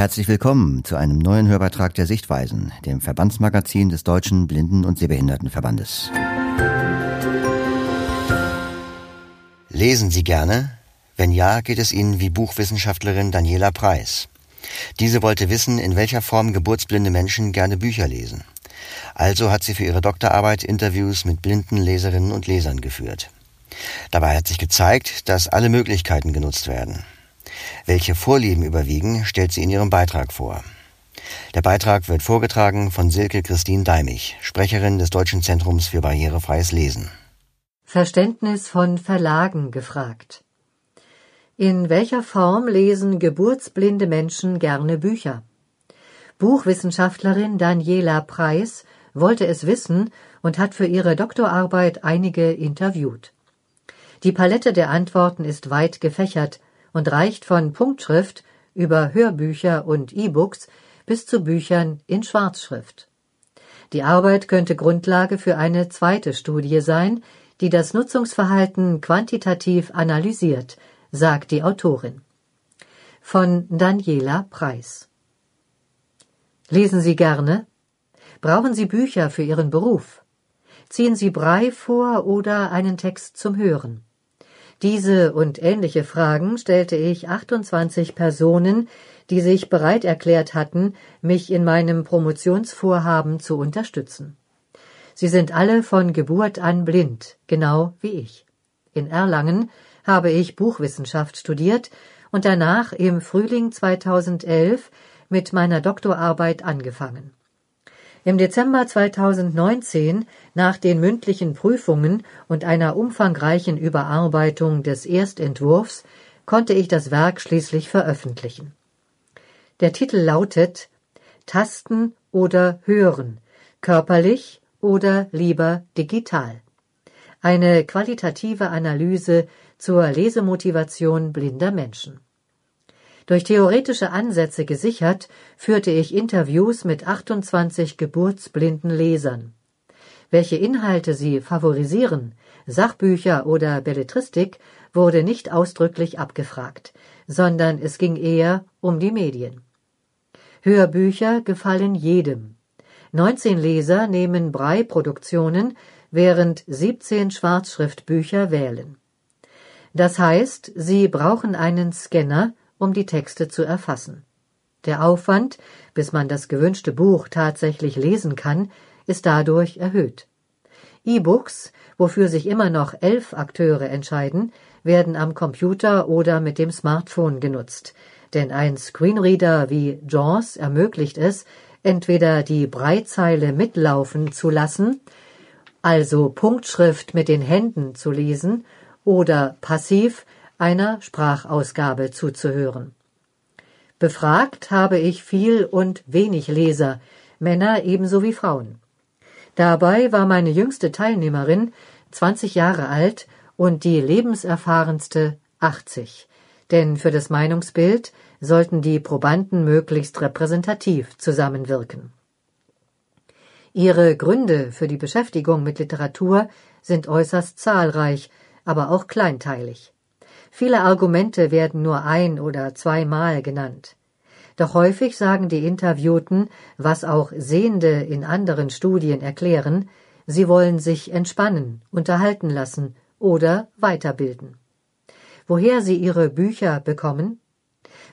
Herzlich willkommen zu einem neuen Hörbeitrag der Sichtweisen, dem Verbandsmagazin des Deutschen Blinden- und Sehbehindertenverbandes. Lesen Sie gerne? Wenn ja, geht es Ihnen wie Buchwissenschaftlerin Daniela Preis. Diese wollte wissen, in welcher Form geburtsblinde Menschen gerne Bücher lesen. Also hat sie für ihre Doktorarbeit Interviews mit blinden Leserinnen und Lesern geführt. Dabei hat sich gezeigt, dass alle Möglichkeiten genutzt werden. Welche Vorlieben überwiegen, stellt sie in ihrem Beitrag vor. Der Beitrag wird vorgetragen von Silke Christine Deimich, Sprecherin des Deutschen Zentrums für barrierefreies Lesen. Verständnis von Verlagen gefragt. In welcher Form lesen geburtsblinde Menschen gerne Bücher? Buchwissenschaftlerin Daniela Preis wollte es wissen und hat für ihre Doktorarbeit einige interviewt. Die Palette der Antworten ist weit gefächert und reicht von Punktschrift über Hörbücher und E-Books bis zu Büchern in Schwarzschrift. Die Arbeit könnte Grundlage für eine zweite Studie sein, die das Nutzungsverhalten quantitativ analysiert, sagt die Autorin. Von Daniela Preis. Lesen Sie gerne? Brauchen Sie Bücher für Ihren Beruf? Ziehen Sie Brei vor oder einen Text zum Hören? Diese und ähnliche Fragen stellte ich 28 Personen, die sich bereit erklärt hatten, mich in meinem Promotionsvorhaben zu unterstützen. Sie sind alle von Geburt an blind, genau wie ich. In Erlangen habe ich Buchwissenschaft studiert und danach im Frühling 2011 mit meiner Doktorarbeit angefangen. Im Dezember 2019, nach den mündlichen Prüfungen und einer umfangreichen Überarbeitung des Erstentwurfs, konnte ich das Werk schließlich veröffentlichen. Der Titel lautet Tasten oder Hören, körperlich oder lieber digital. Eine qualitative Analyse zur Lesemotivation blinder Menschen. Durch theoretische Ansätze gesichert, führte ich Interviews mit 28 geburtsblinden Lesern. Welche Inhalte sie favorisieren, Sachbücher oder Belletristik, wurde nicht ausdrücklich abgefragt, sondern es ging eher um die Medien. Hörbücher gefallen jedem. 19 Leser nehmen Brei-Produktionen, während 17 Schwarzschriftbücher wählen. Das heißt, sie brauchen einen Scanner, um die Texte zu erfassen. Der Aufwand, bis man das gewünschte Buch tatsächlich lesen kann, ist dadurch erhöht. E-Books, wofür sich immer noch elf Akteure entscheiden, werden am Computer oder mit dem Smartphone genutzt, denn ein Screenreader wie JAWS ermöglicht es, entweder die Breitzeile mitlaufen zu lassen, also Punktschrift mit den Händen zu lesen, oder passiv einer Sprachausgabe zuzuhören. Befragt habe ich viel und wenig Leser, Männer ebenso wie Frauen. Dabei war meine jüngste Teilnehmerin 20 Jahre alt und die lebenserfahrenste 80, denn für das Meinungsbild sollten die Probanden möglichst repräsentativ zusammenwirken. Ihre Gründe für die Beschäftigung mit Literatur sind äußerst zahlreich, aber auch kleinteilig. Viele Argumente werden nur ein oder zweimal genannt. Doch häufig sagen die Interviewten, was auch Sehende in anderen Studien erklären, sie wollen sich entspannen, unterhalten lassen oder weiterbilden. Woher sie ihre Bücher bekommen?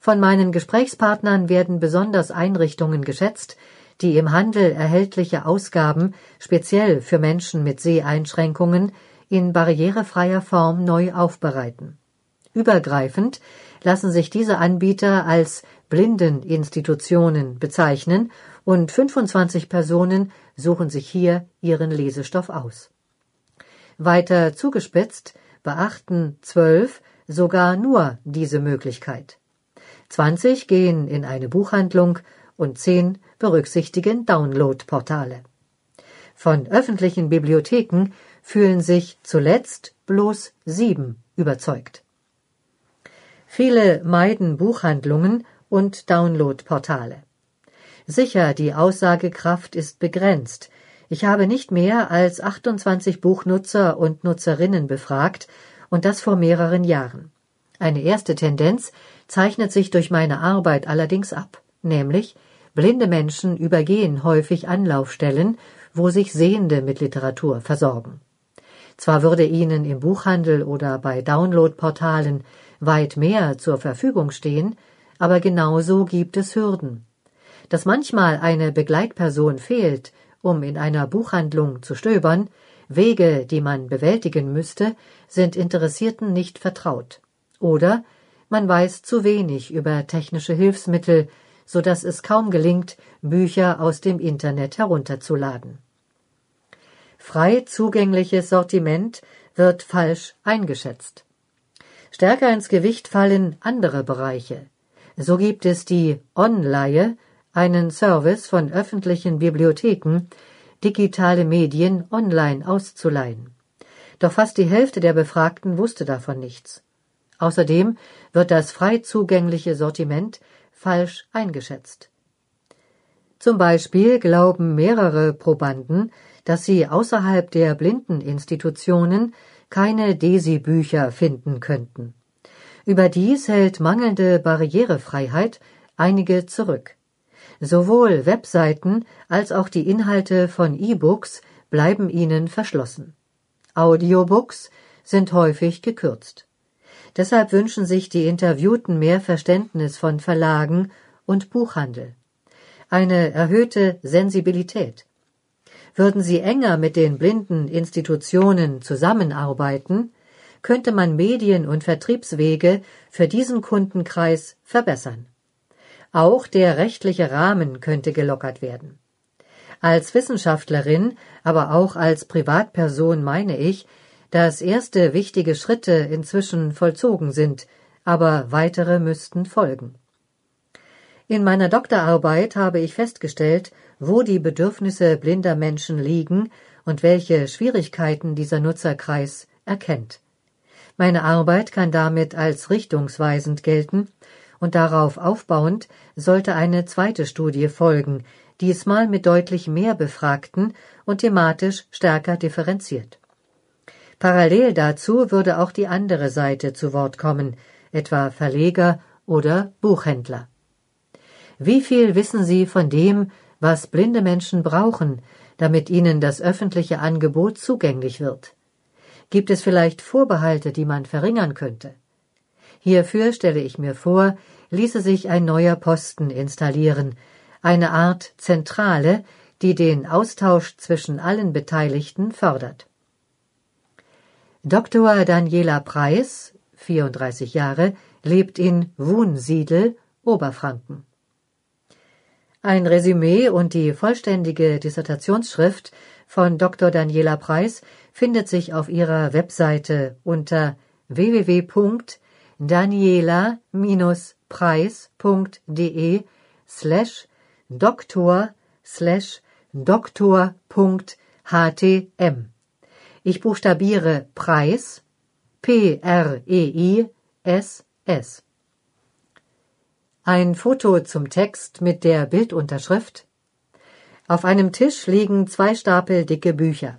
Von meinen Gesprächspartnern werden besonders Einrichtungen geschätzt, die im Handel erhältliche Ausgaben speziell für Menschen mit Seheinschränkungen in barrierefreier Form neu aufbereiten. Übergreifend lassen sich diese Anbieter als Blindeninstitutionen bezeichnen und 25 Personen suchen sich hier ihren Lesestoff aus. Weiter zugespitzt beachten zwölf sogar nur diese Möglichkeit. 20 gehen in eine Buchhandlung und zehn berücksichtigen Downloadportale. Von öffentlichen Bibliotheken fühlen sich zuletzt bloß sieben überzeugt. Viele meiden Buchhandlungen und Downloadportale. Sicher, die Aussagekraft ist begrenzt. Ich habe nicht mehr als 28 Buchnutzer und Nutzerinnen befragt und das vor mehreren Jahren. Eine erste Tendenz zeichnet sich durch meine Arbeit allerdings ab. nämlich blinde Menschen übergehen häufig Anlaufstellen, wo sich Sehende mit Literatur versorgen. Zwar würde ihnen im Buchhandel oder bei Downloadportalen weit mehr zur Verfügung stehen, aber genauso gibt es Hürden. Dass manchmal eine Begleitperson fehlt, um in einer Buchhandlung zu stöbern, Wege, die man bewältigen müsste, sind Interessierten nicht vertraut. Oder man weiß zu wenig über technische Hilfsmittel, so dass es kaum gelingt, Bücher aus dem Internet herunterzuladen. Frei zugängliches Sortiment wird falsch eingeschätzt. Stärker ins Gewicht fallen andere Bereiche. So gibt es die Onleihe, einen Service von öffentlichen Bibliotheken, digitale Medien online auszuleihen. Doch fast die Hälfte der Befragten wusste davon nichts. Außerdem wird das frei zugängliche Sortiment falsch eingeschätzt. Zum Beispiel glauben mehrere Probanden, dass sie außerhalb der Blindeninstitutionen keine Desi-Bücher finden könnten. Überdies hält mangelnde Barrierefreiheit einige zurück. Sowohl Webseiten als auch die Inhalte von E-Books bleiben ihnen verschlossen. Audiobooks sind häufig gekürzt. Deshalb wünschen sich die Interviewten mehr Verständnis von Verlagen und Buchhandel. Eine erhöhte Sensibilität. Würden sie enger mit den blinden Institutionen zusammenarbeiten, könnte man Medien- und Vertriebswege für diesen Kundenkreis verbessern. Auch der rechtliche Rahmen könnte gelockert werden. Als Wissenschaftlerin, aber auch als Privatperson meine ich, dass erste wichtige Schritte inzwischen vollzogen sind, aber weitere müssten folgen. In meiner Doktorarbeit habe ich festgestellt, wo die Bedürfnisse blinder Menschen liegen und welche Schwierigkeiten dieser Nutzerkreis erkennt. Meine Arbeit kann damit als richtungsweisend gelten, und darauf aufbauend sollte eine zweite Studie folgen, diesmal mit deutlich mehr Befragten und thematisch stärker differenziert. Parallel dazu würde auch die andere Seite zu Wort kommen, etwa Verleger oder Buchhändler. Wie viel wissen Sie von dem, was blinde Menschen brauchen, damit ihnen das öffentliche Angebot zugänglich wird? Gibt es vielleicht Vorbehalte, die man verringern könnte? Hierfür stelle ich mir vor, ließe sich ein neuer Posten installieren, eine Art Zentrale, die den Austausch zwischen allen Beteiligten fördert. Dr. Daniela Preis, 34 Jahre, lebt in Wunsiedel, Oberfranken. Ein Resümee und die vollständige Dissertationsschrift von Dr. Daniela Preis findet sich auf ihrer Webseite unter www.daniela-preis.de slash doktor slash doktor.htm. Ich buchstabiere Preis P-R-E-I-S-S. Ein Foto zum Text mit der Bildunterschrift. Auf einem Tisch liegen zwei Stapel dicke Bücher.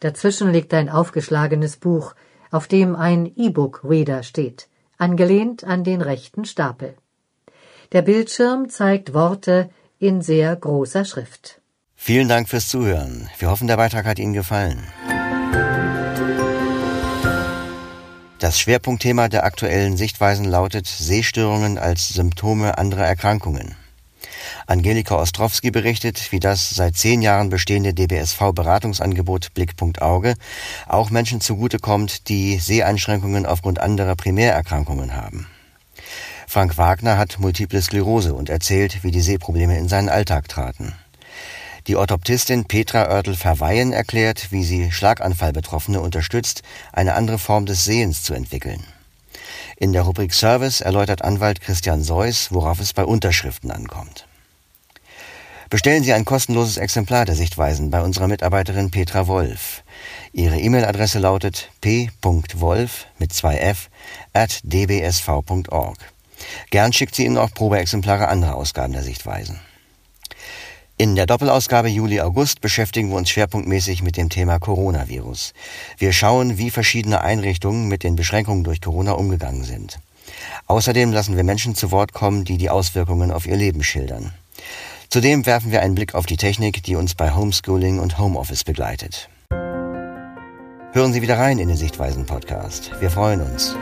Dazwischen liegt ein aufgeschlagenes Buch, auf dem ein E-Book-Reader steht, angelehnt an den rechten Stapel. Der Bildschirm zeigt Worte in sehr großer Schrift. Vielen Dank fürs Zuhören. Wir hoffen, der Beitrag hat Ihnen gefallen. Das Schwerpunktthema der aktuellen Sichtweisen lautet Sehstörungen als Symptome anderer Erkrankungen. Angelika Ostrowski berichtet, wie das seit zehn Jahren bestehende DBSV-Beratungsangebot Blickpunkt Auge auch Menschen zugutekommt, die Seheinschränkungen aufgrund anderer Primärerkrankungen haben. Frank Wagner hat Multiple Sklerose und erzählt, wie die Sehprobleme in seinen Alltag traten. Die Orthoptistin Petra Oertel-Verweyen erklärt, wie sie Schlaganfallbetroffene unterstützt, eine andere Form des Sehens zu entwickeln. In der Rubrik Service erläutert Anwalt Christian Seuss, worauf es bei Unterschriften ankommt. Bestellen Sie ein kostenloses Exemplar der Sichtweisen bei unserer Mitarbeiterin Petra Wolf. Ihre E-Mail-Adresse lautet p.wolf mit zwei f at dbsv.org. Gern schickt sie Ihnen auch Probeexemplare anderer Ausgaben der Sichtweisen. In der Doppelausgabe Juli-August beschäftigen wir uns schwerpunktmäßig mit dem Thema Coronavirus. Wir schauen, wie verschiedene Einrichtungen mit den Beschränkungen durch Corona umgegangen sind. Außerdem lassen wir Menschen zu Wort kommen, die die Auswirkungen auf ihr Leben schildern. Zudem werfen wir einen Blick auf die Technik, die uns bei Homeschooling und Homeoffice begleitet. Hören Sie wieder rein in den Sichtweisen Podcast. Wir freuen uns.